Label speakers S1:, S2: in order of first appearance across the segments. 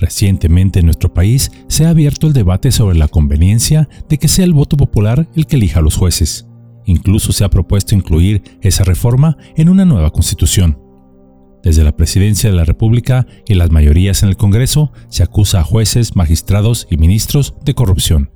S1: Recientemente en nuestro país se ha abierto el debate sobre la conveniencia de que sea el voto popular el que elija a los jueces. Incluso se ha propuesto incluir esa reforma en una nueva constitución. Desde la presidencia de la República y las mayorías en el Congreso se acusa a jueces, magistrados y ministros de corrupción.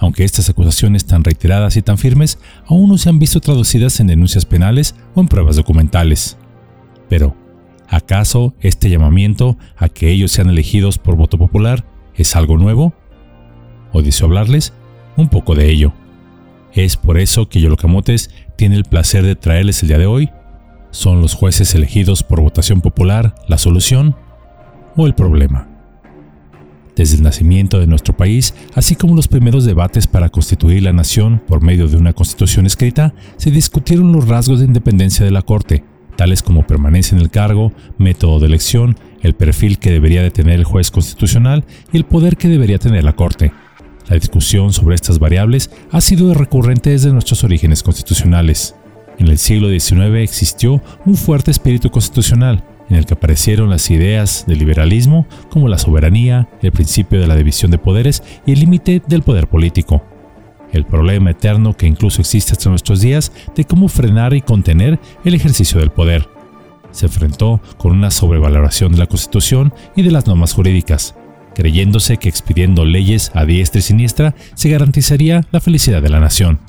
S1: Aunque estas acusaciones tan reiteradas y tan firmes aún no se han visto traducidas en denuncias penales o en pruebas documentales. Pero, ¿Acaso este llamamiento a que ellos sean elegidos por voto popular es algo nuevo? ¿O deseo hablarles un poco de ello. Es por eso que Yolocamotes tiene el placer de traerles el día de hoy. ¿Son los jueces elegidos por votación popular la solución o el problema? Desde el nacimiento de nuestro país, así como los primeros debates para constituir la nación por medio de una constitución escrita, se discutieron los rasgos de independencia de la Corte, tales como permanencia en el cargo, método de elección, el perfil que debería de tener el juez constitucional y el poder que debería tener la Corte. La discusión sobre estas variables ha sido recurrente desde nuestros orígenes constitucionales. En el siglo XIX existió un fuerte espíritu constitucional, en el que aparecieron las ideas del liberalismo como la soberanía, el principio de la división de poderes y el límite del poder político el problema eterno que incluso existe hasta nuestros días de cómo frenar y contener el ejercicio del poder. Se enfrentó con una sobrevaloración de la Constitución y de las normas jurídicas, creyéndose que expidiendo leyes a diestra y siniestra se garantizaría la felicidad de la nación.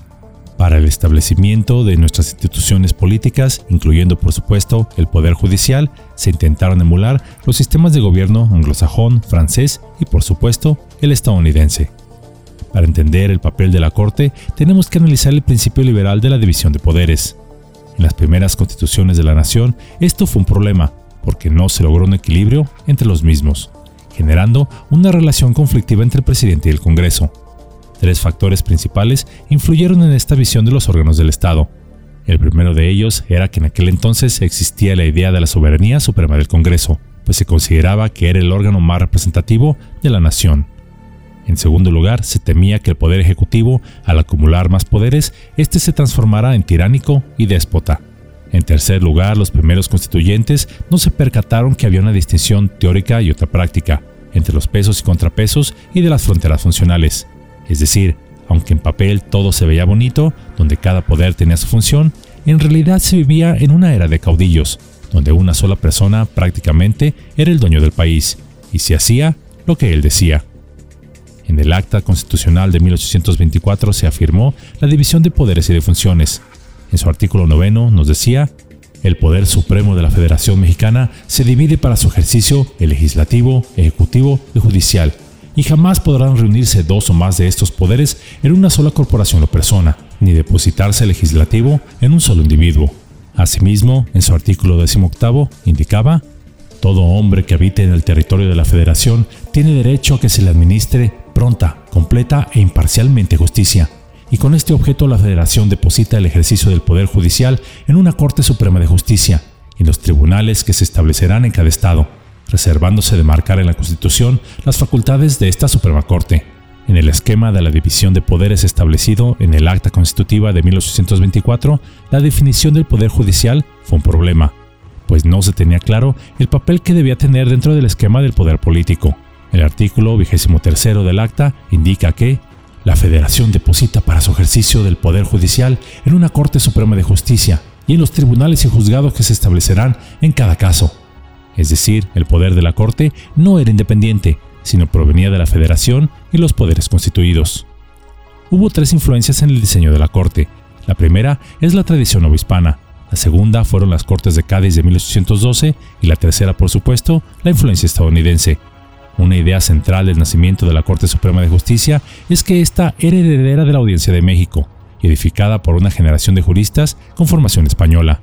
S1: Para el establecimiento de nuestras instituciones políticas, incluyendo por supuesto el Poder Judicial, se intentaron emular los sistemas de gobierno anglosajón, francés y por supuesto el estadounidense. Para entender el papel de la Corte, tenemos que analizar el principio liberal de la división de poderes. En las primeras constituciones de la nación, esto fue un problema, porque no se logró un equilibrio entre los mismos, generando una relación conflictiva entre el presidente y el Congreso. Tres factores principales influyeron en esta visión de los órganos del Estado. El primero de ellos era que en aquel entonces existía la idea de la soberanía suprema del Congreso, pues se consideraba que era el órgano más representativo de la nación. En segundo lugar, se temía que el poder ejecutivo, al acumular más poderes, éste se transformara en tiránico y déspota. En tercer lugar, los primeros constituyentes no se percataron que había una distinción teórica y otra práctica entre los pesos y contrapesos y de las fronteras funcionales. Es decir, aunque en papel todo se veía bonito, donde cada poder tenía su función, en realidad se vivía en una era de caudillos, donde una sola persona prácticamente era el dueño del país, y se hacía lo que él decía. En el Acta Constitucional de 1824 se afirmó la división de poderes y de funciones. En su artículo noveno nos decía, el poder supremo de la Federación Mexicana se divide para su ejercicio el legislativo, ejecutivo y judicial, y jamás podrán reunirse dos o más de estos poderes en una sola corporación o persona, ni depositarse el legislativo en un solo individuo. Asimismo, en su artículo 18 indicaba todo hombre que habite en el territorio de la Federación tiene derecho a que se le administre pronta, completa e imparcialmente justicia. Y con este objeto la Federación deposita el ejercicio del Poder Judicial en una Corte Suprema de Justicia y los tribunales que se establecerán en cada Estado, reservándose de marcar en la Constitución las facultades de esta Suprema Corte. En el esquema de la división de poderes establecido en el Acta Constitutiva de 1824, la definición del Poder Judicial fue un problema, pues no se tenía claro el papel que debía tener dentro del esquema del poder político. El artículo 23 del acta indica que la Federación deposita para su ejercicio del Poder Judicial en una Corte Suprema de Justicia y en los tribunales y juzgados que se establecerán en cada caso. Es decir, el poder de la Corte no era independiente, sino provenía de la Federación y los poderes constituidos. Hubo tres influencias en el diseño de la Corte. La primera es la tradición obispana, la segunda fueron las Cortes de Cádiz de 1812 y la tercera, por supuesto, la influencia estadounidense, una idea central del nacimiento de la Corte Suprema de Justicia es que esta era heredera de la Audiencia de México, edificada por una generación de juristas con formación española.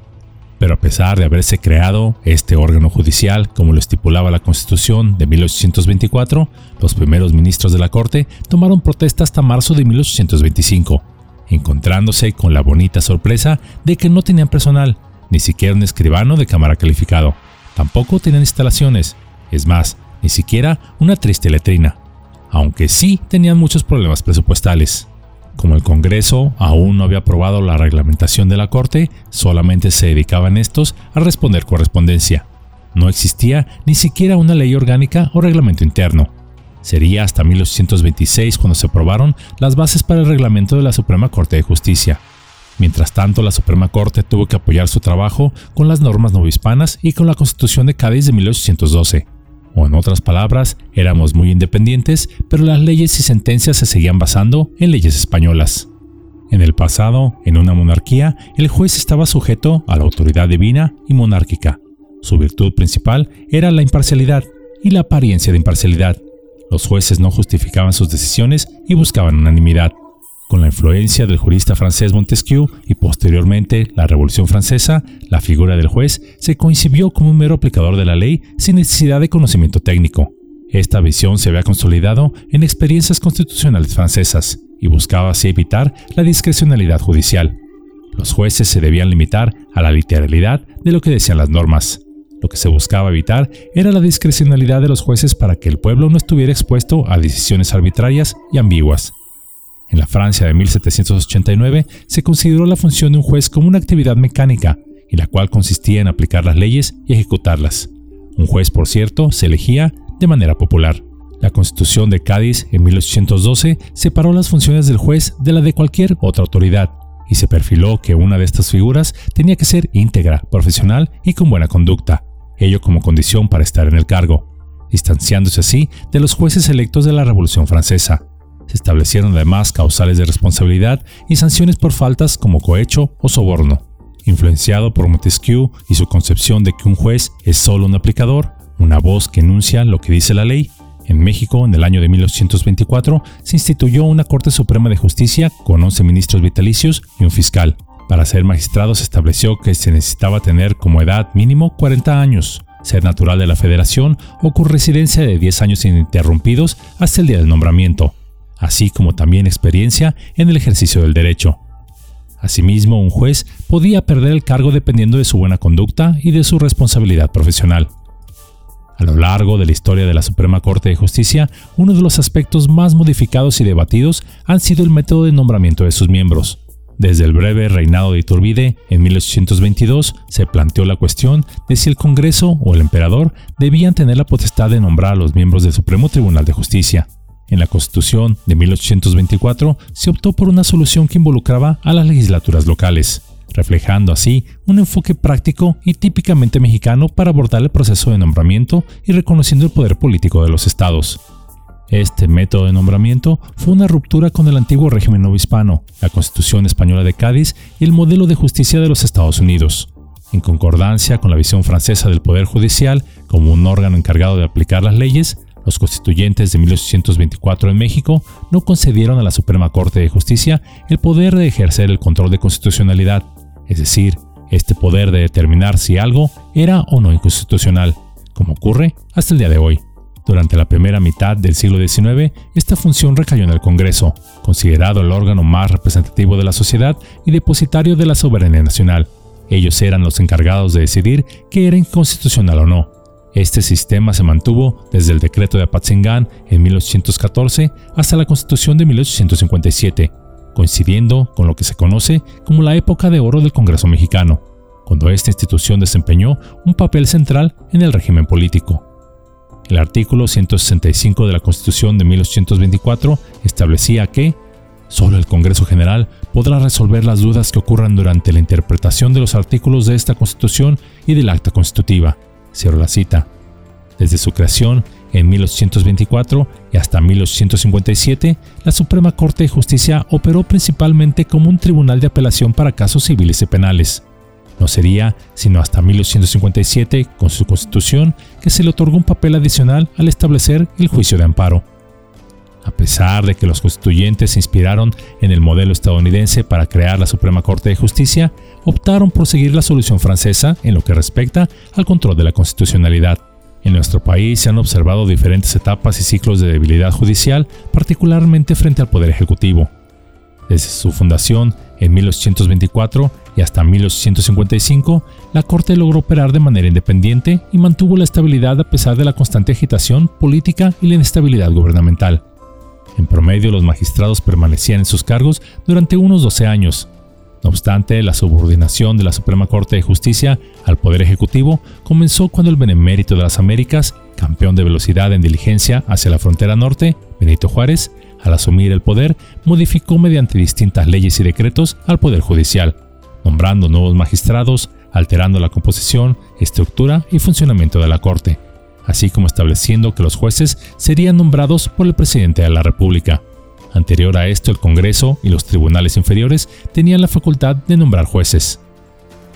S1: Pero a pesar de haberse creado este órgano judicial, como lo estipulaba la Constitución de 1824, los primeros ministros de la Corte tomaron protesta hasta marzo de 1825, encontrándose con la bonita sorpresa de que no tenían personal, ni siquiera un escribano de cámara calificado. Tampoco tenían instalaciones. Es más, ni siquiera una triste letrina, aunque sí tenían muchos problemas presupuestales. Como el Congreso aún no había aprobado la reglamentación de la Corte, solamente se dedicaban estos a responder correspondencia. No existía ni siquiera una ley orgánica o reglamento interno. Sería hasta 1826 cuando se aprobaron las bases para el reglamento de la Suprema Corte de Justicia. Mientras tanto, la Suprema Corte tuvo que apoyar su trabajo con las normas novohispanas y con la Constitución de Cádiz de 1812. O en otras palabras, éramos muy independientes, pero las leyes y sentencias se seguían basando en leyes españolas. En el pasado, en una monarquía, el juez estaba sujeto a la autoridad divina y monárquica. Su virtud principal era la imparcialidad y la apariencia de imparcialidad. Los jueces no justificaban sus decisiones y buscaban unanimidad. Con la influencia del jurista francés Montesquieu y posteriormente la Revolución Francesa, la figura del juez se concibió como un mero aplicador de la ley sin necesidad de conocimiento técnico. Esta visión se había consolidado en experiencias constitucionales francesas y buscaba así evitar la discrecionalidad judicial. Los jueces se debían limitar a la literalidad de lo que decían las normas. Lo que se buscaba evitar era la discrecionalidad de los jueces para que el pueblo no estuviera expuesto a decisiones arbitrarias y ambiguas. En la Francia de 1789 se consideró la función de un juez como una actividad mecánica, y la cual consistía en aplicar las leyes y ejecutarlas. Un juez, por cierto, se elegía de manera popular. La Constitución de Cádiz en 1812 separó las funciones del juez de la de cualquier otra autoridad, y se perfiló que una de estas figuras tenía que ser íntegra, profesional y con buena conducta, ello como condición para estar en el cargo, distanciándose así de los jueces electos de la Revolución Francesa, se establecieron además causales de responsabilidad y sanciones por faltas como cohecho o soborno. Influenciado por Montesquieu y su concepción de que un juez es solo un aplicador, una voz que enuncia lo que dice la ley, en México, en el año de 1824, se instituyó una Corte Suprema de Justicia con 11 ministros vitalicios y un fiscal. Para ser magistrado se estableció que se necesitaba tener como edad mínimo 40 años, ser natural de la federación o con residencia de 10 años ininterrumpidos hasta el día del nombramiento, así como también experiencia en el ejercicio del derecho. Asimismo, un juez podía perder el cargo dependiendo de su buena conducta y de su responsabilidad profesional. A lo largo de la historia de la Suprema Corte de Justicia, uno de los aspectos más modificados y debatidos han sido el método de nombramiento de sus miembros. Desde el breve reinado de Iturbide, en 1822, se planteó la cuestión de si el Congreso o el emperador debían tener la potestad de nombrar a los miembros del Supremo Tribunal de Justicia. En la Constitución de 1824 se optó por una solución que involucraba a las legislaturas locales, reflejando así un enfoque práctico y típicamente mexicano para abordar el proceso de nombramiento y reconociendo el poder político de los estados. Este método de nombramiento fue una ruptura con el antiguo régimen novohispano, la Constitución Española de Cádiz y el modelo de justicia de los Estados Unidos. En concordancia con la visión francesa del Poder Judicial como un órgano encargado de aplicar las leyes, los constituyentes de 1824 en México no concedieron a la Suprema Corte de Justicia el poder de ejercer el control de constitucionalidad, es decir, este poder de determinar si algo era o no inconstitucional, como ocurre hasta el día de hoy. Durante la primera mitad del siglo XIX, esta función recayó en el Congreso, considerado el órgano más representativo de la sociedad y depositario de la soberanía nacional. Ellos eran los encargados de decidir qué era inconstitucional o no, este sistema se mantuvo desde el decreto de Apatzingán en 1814 hasta la Constitución de 1857, coincidiendo con lo que se conoce como la época de oro del Congreso mexicano, cuando esta institución desempeñó un papel central en el régimen político. El artículo 165 de la Constitución de 1824 establecía que solo el Congreso General podrá resolver las dudas que ocurran durante la interpretación de los artículos de esta Constitución y del acta constitutiva Cierro la cita. Desde su creación en 1824 y hasta 1857, la Suprema Corte de Justicia operó principalmente como un tribunal de apelación para casos civiles y penales. No sería sino hasta 1857, con su constitución, que se le otorgó un papel adicional al establecer el juicio de amparo. A pesar de que los constituyentes se inspiraron en el modelo estadounidense para crear la Suprema Corte de Justicia, optaron por seguir la solución francesa en lo que respecta al control de la constitucionalidad. En nuestro país se han observado diferentes etapas y ciclos de debilidad judicial, particularmente frente al Poder Ejecutivo. Desde su fundación en 1824 y hasta 1855, la Corte logró operar de manera independiente y mantuvo la estabilidad a pesar de la constante agitación política y la inestabilidad gubernamental. En promedio, los magistrados permanecían en sus cargos durante unos 12 años. No obstante, la subordinación de la Suprema Corte de Justicia al Poder Ejecutivo comenzó cuando el Benemérito de las Américas, campeón de velocidad en diligencia hacia la frontera norte, Benito Juárez, al asumir el poder, modificó mediante distintas leyes y decretos al Poder Judicial, nombrando nuevos magistrados, alterando la composición, estructura y funcionamiento de la Corte, así como estableciendo que los jueces serían nombrados por el presidente de la República. Anterior a esto, el Congreso y los tribunales inferiores tenían la facultad de nombrar jueces.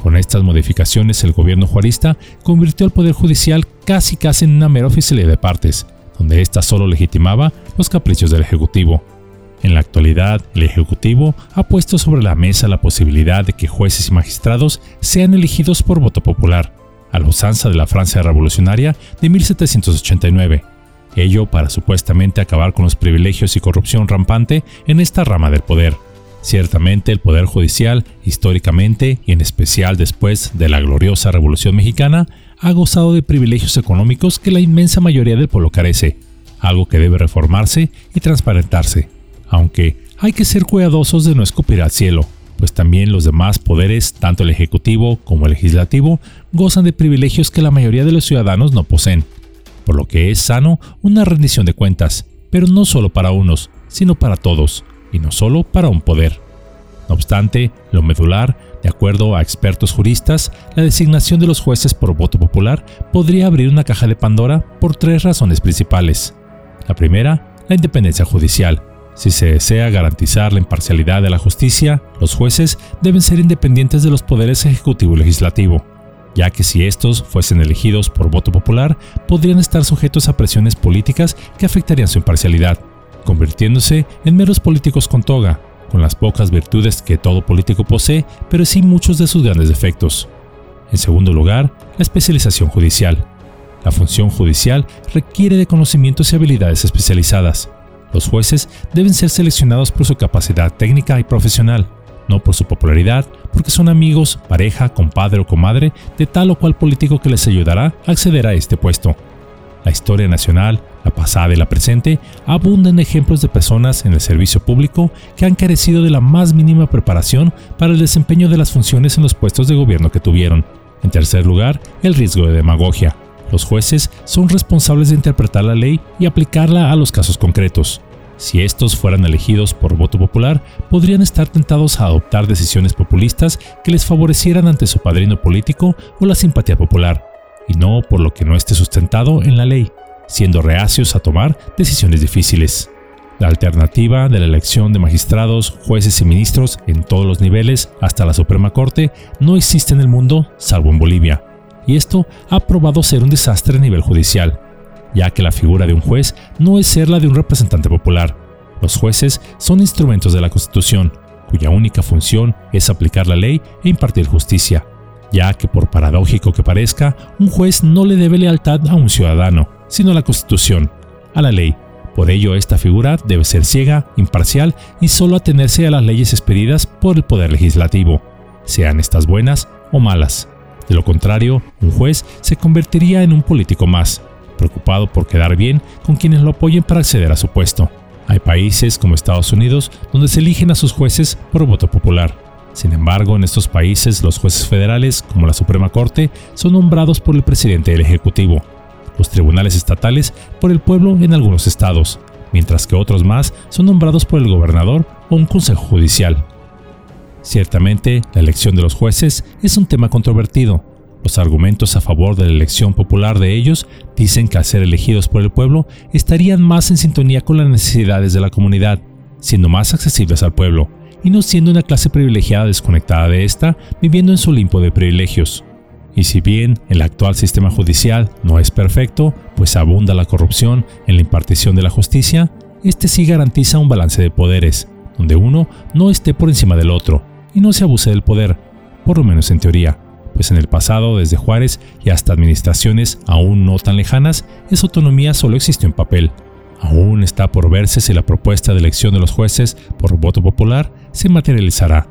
S1: Con estas modificaciones, el gobierno juarista convirtió al Poder Judicial casi casi en una mera oficialidad de partes, donde ésta solo legitimaba los caprichos del Ejecutivo. En la actualidad, el Ejecutivo ha puesto sobre la mesa la posibilidad de que jueces y magistrados sean elegidos por voto popular, a la usanza de la Francia revolucionaria de 1789, ello para supuestamente acabar con los privilegios y corrupción rampante en esta rama del poder. Ciertamente el Poder Judicial, históricamente y en especial después de la gloriosa Revolución Mexicana, ha gozado de privilegios económicos que la inmensa mayoría del pueblo carece, algo que debe reformarse y transparentarse, aunque hay que ser cuidadosos de no escupir al cielo, pues también los demás poderes, tanto el Ejecutivo como el Legislativo, gozan de privilegios que la mayoría de los ciudadanos no poseen por lo que es sano una rendición de cuentas, pero no solo para unos, sino para todos, y no solo para un poder. No obstante, lo medular, de acuerdo a expertos juristas, la designación de los jueces por voto popular podría abrir una caja de Pandora por tres razones principales. La primera, la independencia judicial. Si se desea garantizar la imparcialidad de la justicia, los jueces deben ser independientes de los poderes ejecutivo y legislativo ya que si estos fuesen elegidos por voto popular, podrían estar sujetos a presiones políticas que afectarían su imparcialidad, convirtiéndose en meros políticos con toga, con las pocas virtudes que todo político posee, pero sí muchos de sus grandes defectos. En segundo lugar, la especialización judicial. La función judicial requiere de conocimientos y habilidades especializadas. Los jueces deben ser seleccionados por su capacidad técnica y profesional, no por su popularidad, porque son amigos, pareja, compadre o comadre de tal o cual político que les ayudará a acceder a este puesto. La historia nacional, la pasada y la presente, abundan ejemplos de personas en el servicio público que han carecido de la más mínima preparación para el desempeño de las funciones en los puestos de gobierno que tuvieron. En tercer lugar, el riesgo de demagogia. Los jueces son responsables de interpretar la ley y aplicarla a los casos concretos. Si estos fueran elegidos por voto popular, podrían estar tentados a adoptar decisiones populistas que les favorecieran ante su padrino político o la simpatía popular, y no por lo que no esté sustentado en la ley, siendo reacios a tomar decisiones difíciles. La alternativa de la elección de magistrados, jueces y ministros en todos los niveles hasta la Suprema Corte no existe en el mundo salvo en Bolivia, y esto ha probado ser un desastre a nivel judicial ya que la figura de un juez no es ser la de un representante popular. Los jueces son instrumentos de la Constitución, cuya única función es aplicar la ley e impartir justicia, ya que por paradójico que parezca, un juez no le debe lealtad a un ciudadano, sino a la Constitución, a la ley. Por ello, esta figura debe ser ciega, imparcial y solo atenerse a las leyes expedidas por el Poder Legislativo, sean estas buenas o malas. De lo contrario, un juez se convertiría en un político más, preocupado por quedar bien con quienes lo apoyen para acceder a su puesto. Hay países como Estados Unidos donde se eligen a sus jueces por voto popular. Sin embargo, en estos países los jueces federales, como la Suprema Corte, son nombrados por el presidente del Ejecutivo, los tribunales estatales por el pueblo en algunos estados, mientras que otros más son nombrados por el gobernador o un consejo judicial. Ciertamente, la elección de los jueces es un tema controvertido, los argumentos a favor de la elección popular de ellos dicen que al ser elegidos por el pueblo estarían más en sintonía con las necesidades de la comunidad, siendo más accesibles al pueblo, y no siendo una clase privilegiada desconectada de esta, viviendo en su limpo de privilegios. Y si bien el actual sistema judicial no es perfecto, pues abunda la corrupción en la impartición de la justicia, este sí garantiza un balance de poderes, donde uno no esté por encima del otro y no se abuse del poder, por lo menos en teoría pues en el pasado, desde Juárez y hasta administraciones aún no tan lejanas, esa autonomía solo existió en papel. Aún está por verse si la propuesta de elección de los jueces por voto popular se materializará,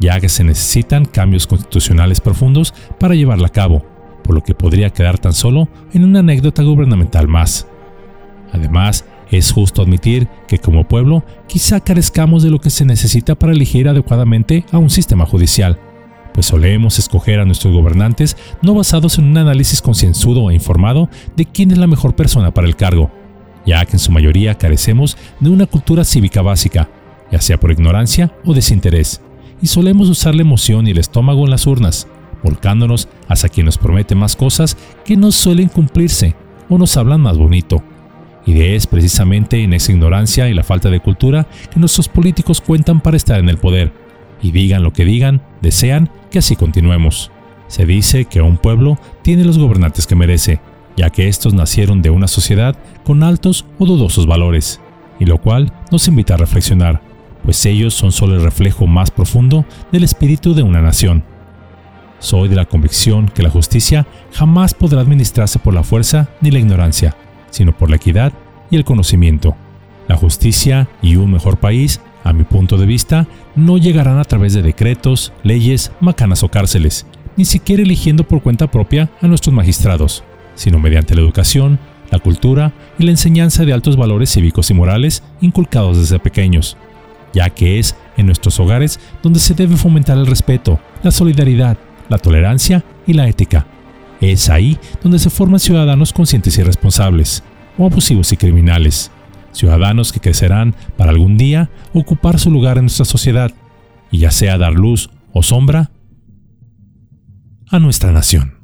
S1: ya que se necesitan cambios constitucionales profundos para llevarla a cabo, por lo que podría quedar tan solo en una anécdota gubernamental más. Además, Es justo admitir que como pueblo quizá carezcamos de lo que se necesita para elegir adecuadamente a un sistema judicial, pues solemos escoger a nuestros gobernantes no basados en un análisis concienzudo e informado de quién es la mejor persona para el cargo, ya que en su mayoría carecemos de una cultura cívica básica, ya sea por ignorancia o desinterés, y solemos usar la emoción y el estómago en las urnas, volcándonos hacia quien nos promete más cosas que no suelen cumplirse o nos hablan más bonito. Y es precisamente en esa ignorancia y la falta de cultura que nuestros políticos cuentan para estar en el poder. Y digan lo que digan, desean que así continuemos. Se dice que un pueblo tiene los gobernantes que merece, ya que estos nacieron de una sociedad con altos o dudosos valores, y lo cual nos invita a reflexionar, pues ellos son solo el reflejo más profundo del espíritu de una nación. Soy de la convicción que la justicia jamás podrá administrarse por la fuerza ni la ignorancia, sino por la equidad y el conocimiento. La justicia y un mejor país, a mi punto de vista, no llegarán a través de decretos, leyes, macanas o cárceles, ni siquiera eligiendo por cuenta propia a nuestros magistrados, sino mediante la educación, la cultura y la enseñanza de altos valores cívicos y morales inculcados desde pequeños, ya que es en nuestros hogares donde se debe fomentar el respeto, la solidaridad, la tolerancia y la ética, es ahí donde se forman ciudadanos conscientes y responsables, o abusivos y criminales. Ciudadanos que crecerán para algún día ocupar su lugar en nuestra sociedad, y ya sea dar luz o sombra a nuestra nación.